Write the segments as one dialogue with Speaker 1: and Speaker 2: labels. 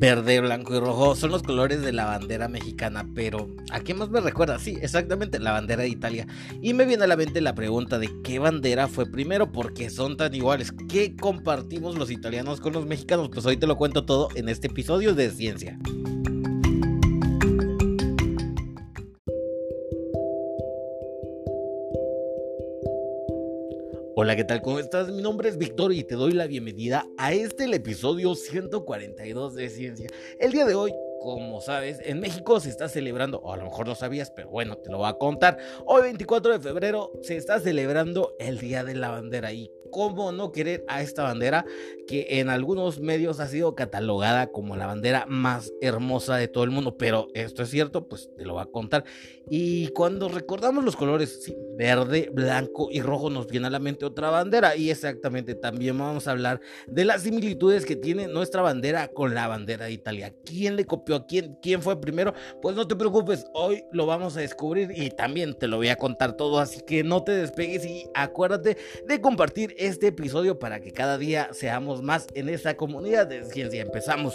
Speaker 1: Verde, blanco y rojo son los colores de la bandera mexicana, pero ¿a qué más me recuerda? Sí, exactamente, la bandera de Italia. Y me viene a la mente la pregunta de qué bandera fue primero, porque son tan iguales. ¿Qué compartimos los italianos con los mexicanos? Pues hoy te lo cuento todo en este episodio de Ciencia. ¿Qué tal? ¿Cómo estás? Mi nombre es Víctor y te doy la bienvenida a este el episodio 142 de Ciencia. El día de hoy, como sabes, en México se está celebrando, o a lo mejor no sabías, pero bueno, te lo voy a contar. Hoy 24 de febrero se está celebrando el Día de la Bandera y cómo no querer a esta bandera que en algunos medios ha sido catalogada como la bandera más hermosa de todo el mundo, pero esto es cierto, pues te lo voy a contar. Y cuando recordamos los colores, sí, verde, blanco y rojo, nos viene a la mente otra bandera. Y exactamente también vamos a hablar de las similitudes que tiene nuestra bandera con la bandera de Italia. ¿Quién le copió quién? ¿Quién fue primero? Pues no te preocupes, hoy lo vamos a descubrir y también te lo voy a contar todo. Así que no te despegues y acuérdate de compartir este episodio para que cada día seamos más en esta comunidad de ciencia. Empezamos.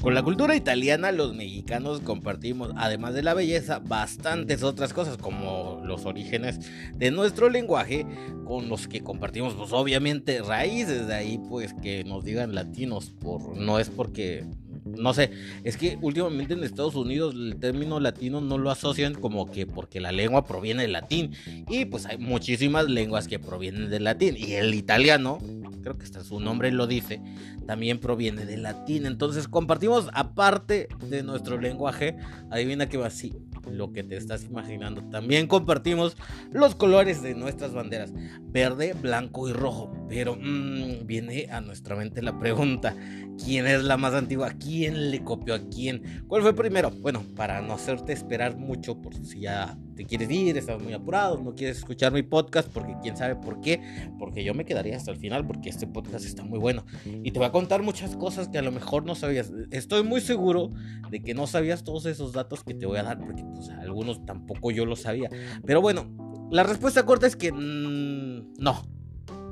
Speaker 1: Con la cultura italiana los mexicanos compartimos, además de la belleza, bastantes otras cosas como los orígenes de nuestro lenguaje con los que compartimos pues obviamente raíces de ahí pues que nos digan latinos por no es porque no sé, es que últimamente en Estados Unidos el término latino no lo asocian como que porque la lengua proviene del latín. Y pues hay muchísimas lenguas que provienen del latín. Y el italiano, creo que hasta su nombre lo dice, también proviene del latín. Entonces compartimos aparte de nuestro lenguaje, adivina que va así, lo que te estás imaginando. También compartimos los colores de nuestras banderas, verde, blanco y rojo. Pero mmm, viene a nuestra mente la pregunta, ¿quién es la más antigua? ¿Quién le copió a quién? ¿Cuál fue primero? Bueno, para no hacerte esperar mucho por si ya te quieres ir, estás muy apurado, no quieres escuchar mi podcast porque quién sabe por qué, porque yo me quedaría hasta el final porque este podcast está muy bueno y te voy a contar muchas cosas que a lo mejor no sabías. Estoy muy seguro de que no sabías todos esos datos que te voy a dar porque pues, algunos tampoco yo lo sabía. Pero bueno, la respuesta corta es que mmm, no.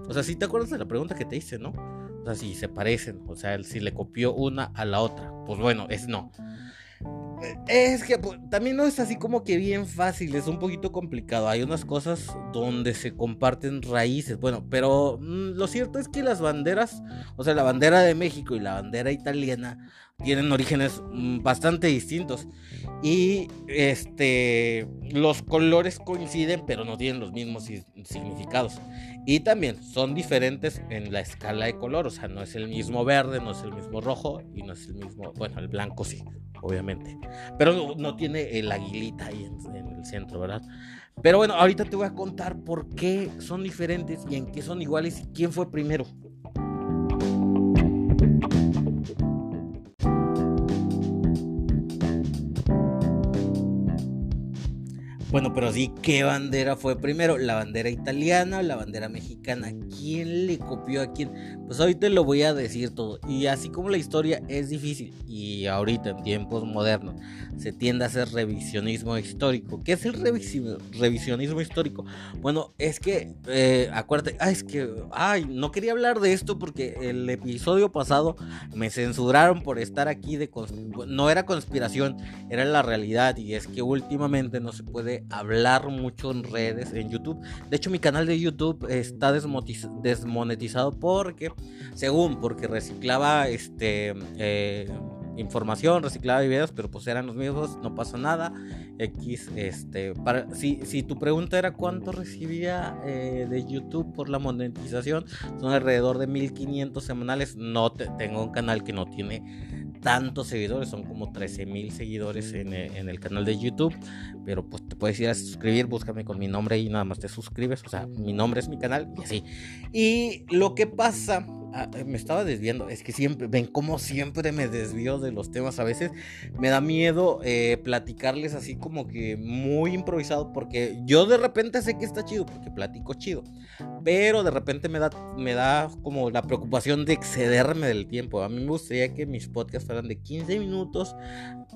Speaker 1: O sea, si te acuerdas de la pregunta que te hice, ¿no? O sea, si se parecen, o sea, si le copió una a la otra. Pues bueno, es no. Es que pues, también no es así como que bien fácil, es un poquito complicado. Hay unas cosas donde se comparten raíces. Bueno, pero mmm, lo cierto es que las banderas, o sea, la bandera de México y la bandera italiana tienen orígenes mm, bastante distintos. Y este los colores coinciden, pero no tienen los mismos significados. Y también son diferentes en la escala de color, o sea, no es el mismo verde, no es el mismo rojo y no es el mismo, bueno, el blanco sí, obviamente. Pero no, tiene el aguilita ahí en, en el centro, ¿verdad? Pero bueno, ahorita te voy a contar por qué son diferentes y en qué son iguales y quién fue primero. Bueno, pero sí, ¿qué bandera fue primero? ¿La bandera italiana o la bandera mexicana? ¿Quién le copió a quién? Pues ahorita te lo voy a decir todo. Y así como la historia es difícil, y ahorita en tiempos modernos se tiende a hacer revisionismo histórico. ¿Qué es el revisionismo histórico? Bueno, es que, eh, acuérdate, ah, es que, ay, no quería hablar de esto porque el episodio pasado me censuraron por estar aquí de... No era conspiración, era la realidad. Y es que últimamente no se puede hablar mucho en redes, en YouTube. De hecho, mi canal de YouTube está desmonetizado porque, según, porque reciclaba este eh, información, reciclaba videos, pero pues eran los mismos, no pasa nada. X, este, para, si, si tu pregunta era cuánto recibía eh, de YouTube por la monetización, son alrededor de 1500 semanales. No tengo un canal que no tiene tantos seguidores, son como 13 mil seguidores en, en, el canal de YouTube, pero pues te puedes ir a suscribir, búscame con mi nombre y nada más te suscribes, o sea, mi nombre es mi canal y así. Y lo que pasa ah, me estaba desviando. Es que siempre, ven cómo siempre me desvío de los temas. A veces me da miedo eh, platicarles así como que muy improvisado. Porque yo de repente sé que está chido, porque platico chido. Pero de repente me da, me da como la preocupación de excederme del tiempo. A mí me gustaría que mis podcasts fueran de 15 minutos.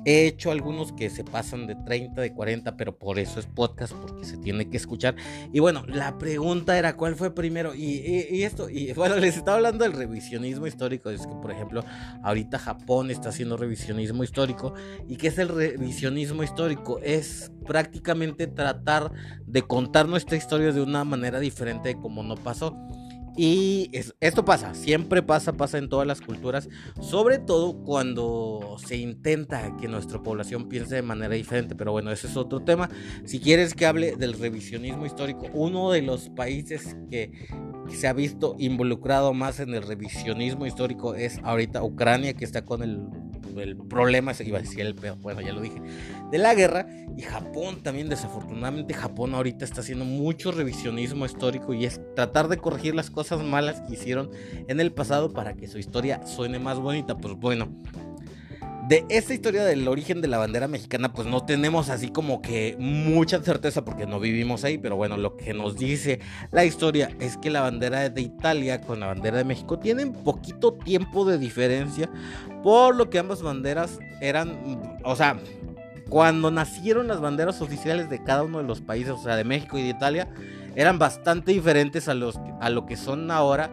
Speaker 1: He hecho algunos que se pasan de 30, de 40, pero por eso es podcast, porque se tiene que escuchar. Y bueno, la pregunta era cuál fue primero. Y, esto, y bueno, les estaba hablando del revisionismo histórico. Es que, por ejemplo, ahorita Japón está haciendo revisionismo histórico. ¿Y qué es el revisionismo histórico? Es prácticamente tratar de contar nuestra historia de una manera diferente de como no pasó. Y esto pasa, siempre pasa, pasa en todas las culturas, sobre todo cuando se intenta que nuestra población piense de manera diferente, pero bueno, ese es otro tema. Si quieres que hable del revisionismo histórico, uno de los países que, se ha visto involucrado más en el revisionismo histórico es ahorita Ucrania, que está con el el problema, iba a decir el peor, bueno, ya lo dije, de la guerra. Y Japón también, desafortunadamente, Japón ahorita está haciendo mucho revisionismo histórico y es tratar de corregir las cosas malas que hicieron en el pasado para que su historia suene más bonita. Pues bueno, de esta historia del origen de la bandera mexicana, pues no tenemos así como que mucha certeza porque no vivimos ahí, pero bueno, lo que nos dice la historia es que la bandera de Italia con la bandera de México tienen poquito tiempo de diferencia, por lo que ambas banderas eran, o sea, cuando nacieron las banderas oficiales de cada uno de los países, o sea, de México y de Italia, eran bastante diferentes a, los, a lo que son ahora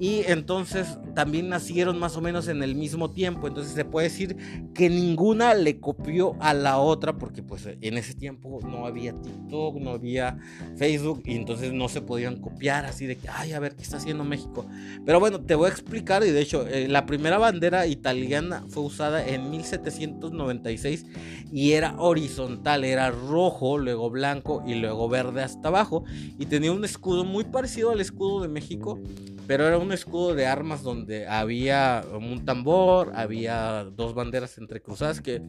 Speaker 1: y entonces también nacieron más o menos en el mismo tiempo. Entonces se puede decir que ninguna le copió a la otra porque pues en ese tiempo no había TikTok, no había Facebook y entonces no se podían copiar así de que, ay, a ver qué está haciendo México. Pero bueno, te voy a explicar y de hecho eh, la primera bandera italiana fue usada en 1796 y era horizontal, era rojo, luego blanco y luego verde hasta abajo y tenía un escudo muy parecido al escudo de México pero era un escudo de armas donde había un tambor, había dos banderas entrecruzadas, que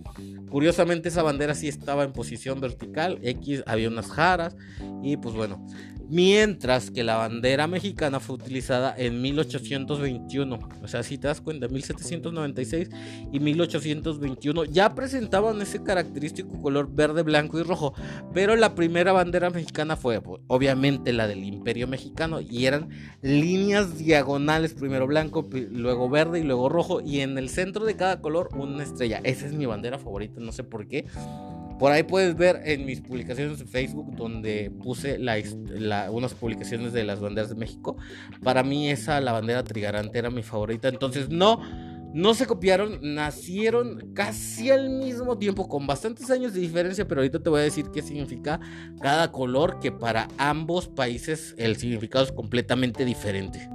Speaker 1: curiosamente esa bandera sí estaba en posición vertical, X había unas jaras, y pues bueno, Mientras que la bandera mexicana fue utilizada en 1821. O sea, si te das cuenta, 1796 y 1821 ya presentaban ese característico color verde, blanco y rojo. Pero la primera bandera mexicana fue pues, obviamente la del Imperio Mexicano y eran líneas diagonales, primero blanco, luego verde y luego rojo. Y en el centro de cada color una estrella. Esa es mi bandera favorita, no sé por qué. Por ahí puedes ver en mis publicaciones de Facebook donde puse unas publicaciones de las banderas de México. Para mí esa, la bandera trigarante, era mi favorita. Entonces no, no se copiaron, nacieron casi al mismo tiempo, con bastantes años de diferencia, pero ahorita te voy a decir qué significa cada color, que para ambos países el significado es completamente diferente.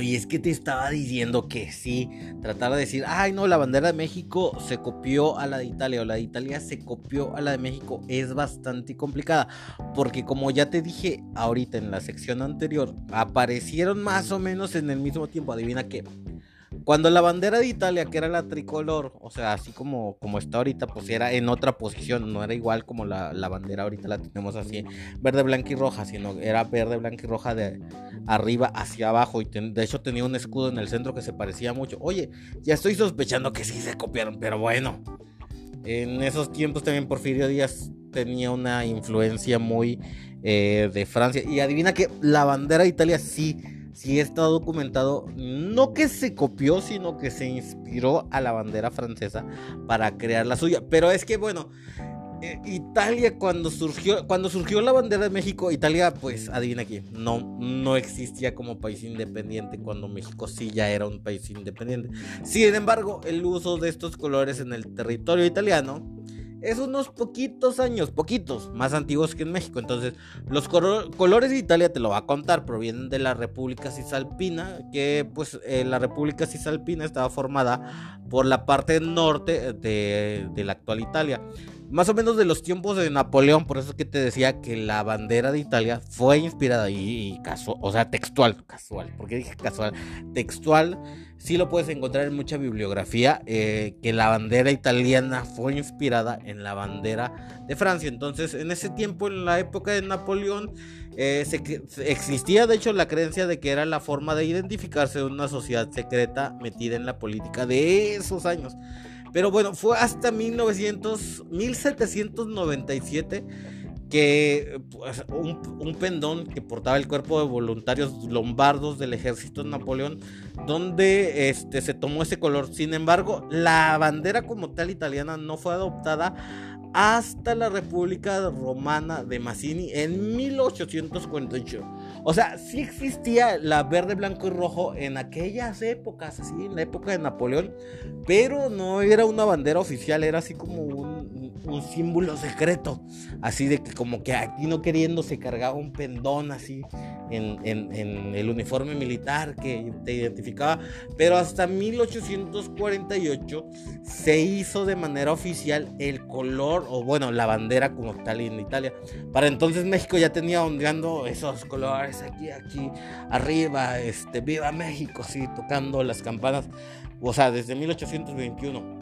Speaker 1: Y es que te estaba diciendo que sí, tratar de decir, ay no, la bandera de México se copió a la de Italia o la de Italia se copió a la de México es bastante complicada, porque como ya te dije ahorita en la sección anterior, aparecieron más o menos en el mismo tiempo, adivina qué, cuando la bandera de Italia, que era la tricolor, o sea, así como, como está ahorita, pues era en otra posición, no era igual como la, bandera ahorita la tenemos así, verde, blanca y roja, sino era verde, blanca y roja de arriba hacia abajo. Y de hecho tenía un escudo en el centro que se parecía mucho. Oye, ya estoy sospechando que sí se copiaron, pero bueno. En esos tiempos también Porfirio Díaz tenía una influencia muy eh, de Francia. Y adivina que la bandera de Italia sí sí está documentado, no que se copió, sino que se inspiró a la bandera francesa para crear la suya. Pero es que, bueno, eh, Italia cuando surgió, cuando surgió la bandera de México, Italia, pues adivina aquí, no, no existía como país independiente cuando México sí ya era un país independiente. Sin embargo, el uso de estos colores en el territorio italiano es unos poquitos años, poquitos, más antiguos que en México. Entonces, los colores de Italia, te lo va a contar, provienen de la República Cisalpina, que pues eh, la República Cisalpina estaba formada por la parte norte de, de la actual Italia. Más o menos de los tiempos de Napoleón, por eso que te decía que la bandera de Italia fue inspirada y, casual, o sea, textual, casual, porque dije casual, textual, sí lo puedes encontrar en mucha bibliografía, eh, que la bandera italiana fue inspirada en la bandera de Francia. Entonces, en ese tiempo, en la época de Napoleón, eh, existía de hecho la creencia de que era la forma de identificarse de una sociedad secreta metida en la política de esos años. Pero bueno, fue hasta 1900, 1797 que pues, un, pendón que portaba el cuerpo de voluntarios lombardos del ejército de Napoleón, donde este, se tomó ese color. Sin embargo, la bandera como tal italiana no fue adoptada hasta la República Romana de Mazzini en 1848. O sea, sí existía la verde, blanco y rojo en aquellas épocas, así, en la época de Napoleón, pero no era una bandera oficial, era así como un, un símbolo secreto, así de que como que aquí no queriendo se cargaba un pendón así en, el uniforme militar que te identificaba, pero hasta 1848 se hizo de manera oficial el color, o bueno, la bandera como tal en Italia. Para entonces México ya tenía ondeando esos colores aquí, aquí, arriba, este, viva México, sí, tocando las campanas, o sea, desde 1821.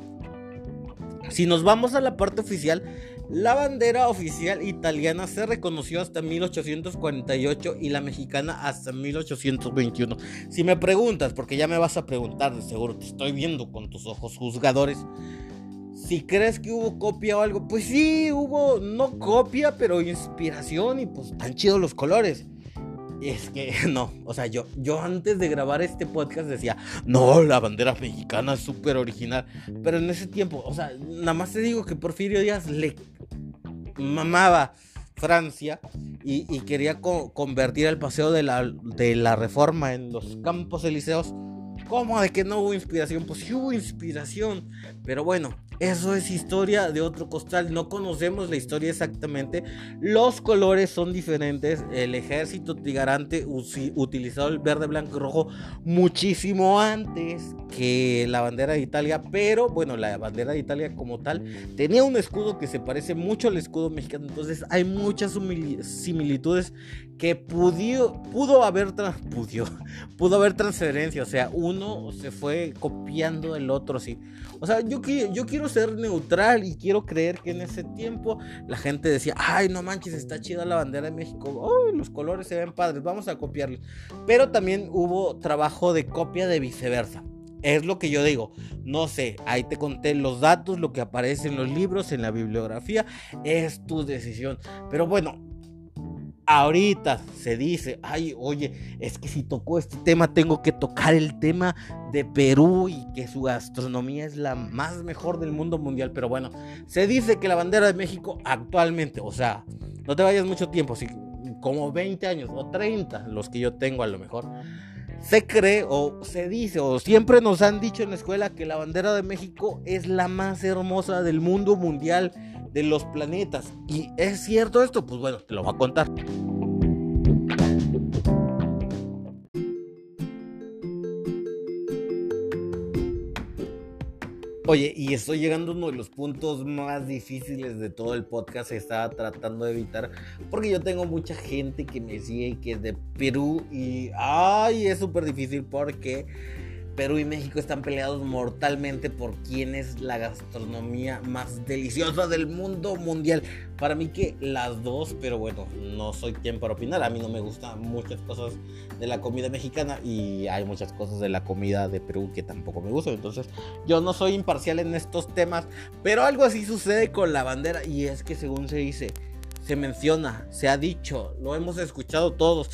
Speaker 1: Si nos vamos a la parte oficial, la bandera oficial italiana se reconoció hasta 1848 y la mexicana hasta 1821. Si me preguntas, porque ya me vas a preguntar, de seguro te estoy viendo con tus ojos juzgadores. Si crees que hubo copia o algo, pues sí, hubo no copia, pero inspiración y pues tan chidos los colores. Es que no, o sea, yo, yo antes de grabar este podcast decía, no, la bandera mexicana es súper original. Pero en ese tiempo, o sea, nada más te digo que Porfirio Díaz le mamaba Francia y, quería convertir el paseo de la, de la reforma en los campos elíseos. ¿Cómo de que no hubo inspiración? Pues sí hubo inspiración. Pero bueno, eso es historia de otro costal. No conocemos la historia exactamente. Los colores son diferentes. El ejército trigarante utilizó el verde, blanco y rojo muchísimo antes que la bandera de Italia. Pero bueno, la bandera de Italia como tal tenía un escudo que se parece mucho al escudo mexicano. Entonces hay muchas similitudes que pudo, pudo haber pudo, haber transferencia, o sea, uno se fue copiando el otro sí. O sea, yo, yo quiero ser neutral y quiero creer que en ese tiempo la gente decía, ay, no manches, está chida la bandera de México, los colores se ven padres, vamos a copiarlos. Pero también hubo trabajo de copia de viceversa. Es lo que yo digo. No sé, ahí te conté los datos, lo que aparece en los libros, en la bibliografía. Es tu decisión. Pero bueno, ahorita se dice, ay, oye, es que si tocó este tema, tengo que tocar el tema de Perú y que su gastronomía es la más mejor del mundo mundial. Pero bueno, se dice que la bandera de México actualmente, o sea, no te vayas mucho tiempo, si, como 20 años o 30, los que yo tengo a lo mejor. Se cree o se dice o siempre nos han dicho en la escuela que la bandera de México es la más hermosa del mundo mundial de los planetas. ¿Y es cierto esto? Pues bueno, te lo voy a contar. Oye, y estoy llegando a uno de los puntos más difíciles de todo el podcast. Estaba tratando de evitar. Porque yo tengo mucha gente que me sigue y que es de Perú. Y. ¡Ay! Es súper difícil porque Perú y México están peleados mortalmente por quién es la gastronomía más deliciosa del mundo mundial. Para mí que las dos, pero bueno, no soy quien para opinar. A mí no me gustan muchas cosas de la comida mexicana y hay muchas cosas de la comida de Perú que tampoco me gustan. Entonces yo no soy imparcial en estos temas, pero algo así sucede con la bandera y es que según se dice, se menciona, se ha dicho, lo hemos escuchado todos.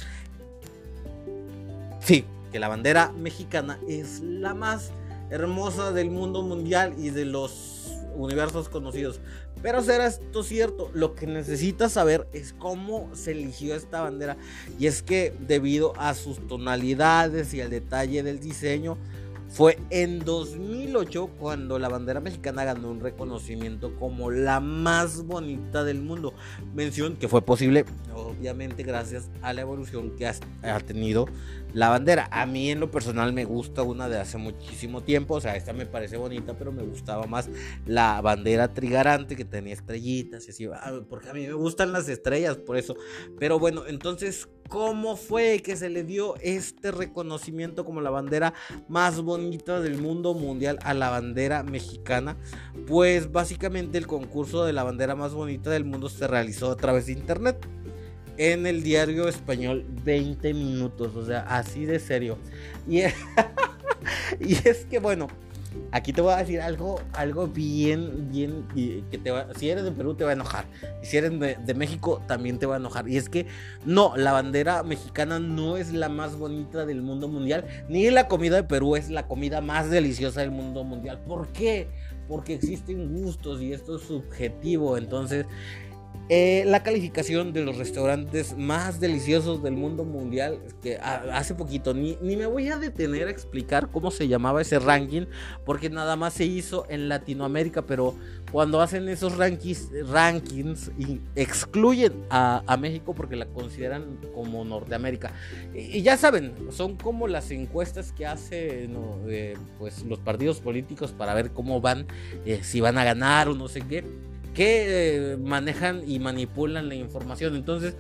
Speaker 1: Sí, que la bandera mexicana es la más hermosa del mundo mundial y de los universos conocidos. Pero será esto cierto, lo que necesitas saber es cómo se eligió esta bandera. Y es que debido a sus tonalidades y al detalle del diseño, fue en 2008 cuando la bandera mexicana ganó un reconocimiento como la más bonita del mundo. Mención que fue posible, obviamente, gracias a la evolución que, ha tenido la bandera. A mí en lo personal me gusta una de hace muchísimo tiempo, o sea, esta me parece bonita, pero me gustaba más la bandera trigarante que tenía estrellitas y así, ah, porque a mí me gustan las estrellas, por eso. Pero bueno, entonces, ¿cómo fue que se le dio este reconocimiento como la bandera más bonita del mundo mundial a la bandera mexicana? Pues básicamente el concurso de la bandera más bonita del mundo se realizó a través de internet en el diario español 20 minutos, o sea, así de serio. Y, y es que bueno, aquí te voy a decir algo, algo bien, bien, que te si eres de Perú te va a enojar, y si eres de, México también te va a enojar. Y es que no, la bandera mexicana no es la más bonita del mundo mundial, ni la comida de Perú es la comida más deliciosa del mundo mundial. ¿Por qué? Porque existen gustos y esto es subjetivo, entonces eh, la calificación de los restaurantes más deliciosos del mundo mundial, que hace poquito, ni, me voy a detener a explicar cómo se llamaba ese ranking, porque nada más se hizo en Latinoamérica, pero cuando hacen esos rankings, rankings y excluyen a, México porque la consideran como Norteamérica. Y, ya saben, son como las encuestas que hacen eh, pues, los partidos políticos para ver cómo van, eh, si van a ganar o no sé qué que eh, manejan y manipulan la información. Entonces,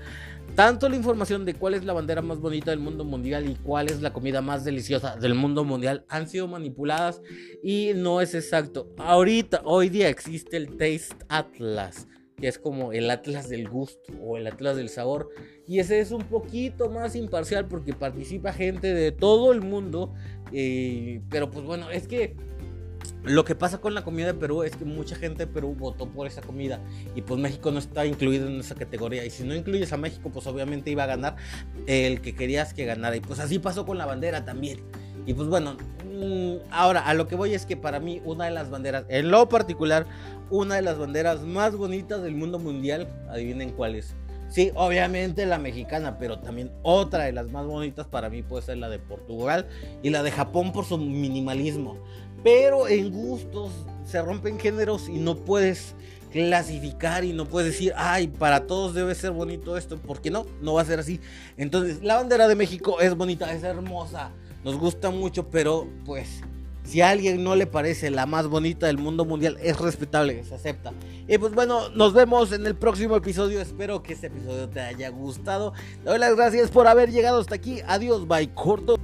Speaker 1: tanto la información de cuál es la bandera más bonita del mundo mundial y cuál es la comida más deliciosa del mundo mundial han sido manipuladas y no es exacto. Ahorita, hoy día existe el Taste Atlas, que es como el Atlas del gusto o el Atlas del sabor. Y ese es un poquito más imparcial porque participa gente de todo el mundo. Eh, pero pues bueno, es que lo que pasa con la comida de Perú es que mucha gente de Perú votó por esa comida y pues México no está incluido en esa categoría y si no incluyes a México pues obviamente iba a ganar el que querías que ganara y pues así pasó con la bandera también. Y pues bueno, mm, ahora a lo que voy es que para mí una de las banderas, en lo particular, una de las banderas más bonitas del mundo mundial, adivinen cuál es. Sí, obviamente la mexicana, pero también otra de las más bonitas para mí puede ser la de Portugal y la de Japón por su minimalismo. Pero en gustos se rompen géneros y no puedes clasificar y no puedes decir, ay, para todos debe ser bonito esto, porque no, no va a ser así. Entonces, la bandera de México es bonita, es hermosa, nos gusta mucho, pero pues si a alguien no le parece la más bonita del mundo mundial, es respetable, se acepta. Y pues bueno, nos vemos en el próximo episodio. Espero que este episodio te haya gustado. Te doy las gracias por haber llegado hasta aquí. Adiós, bye, corto.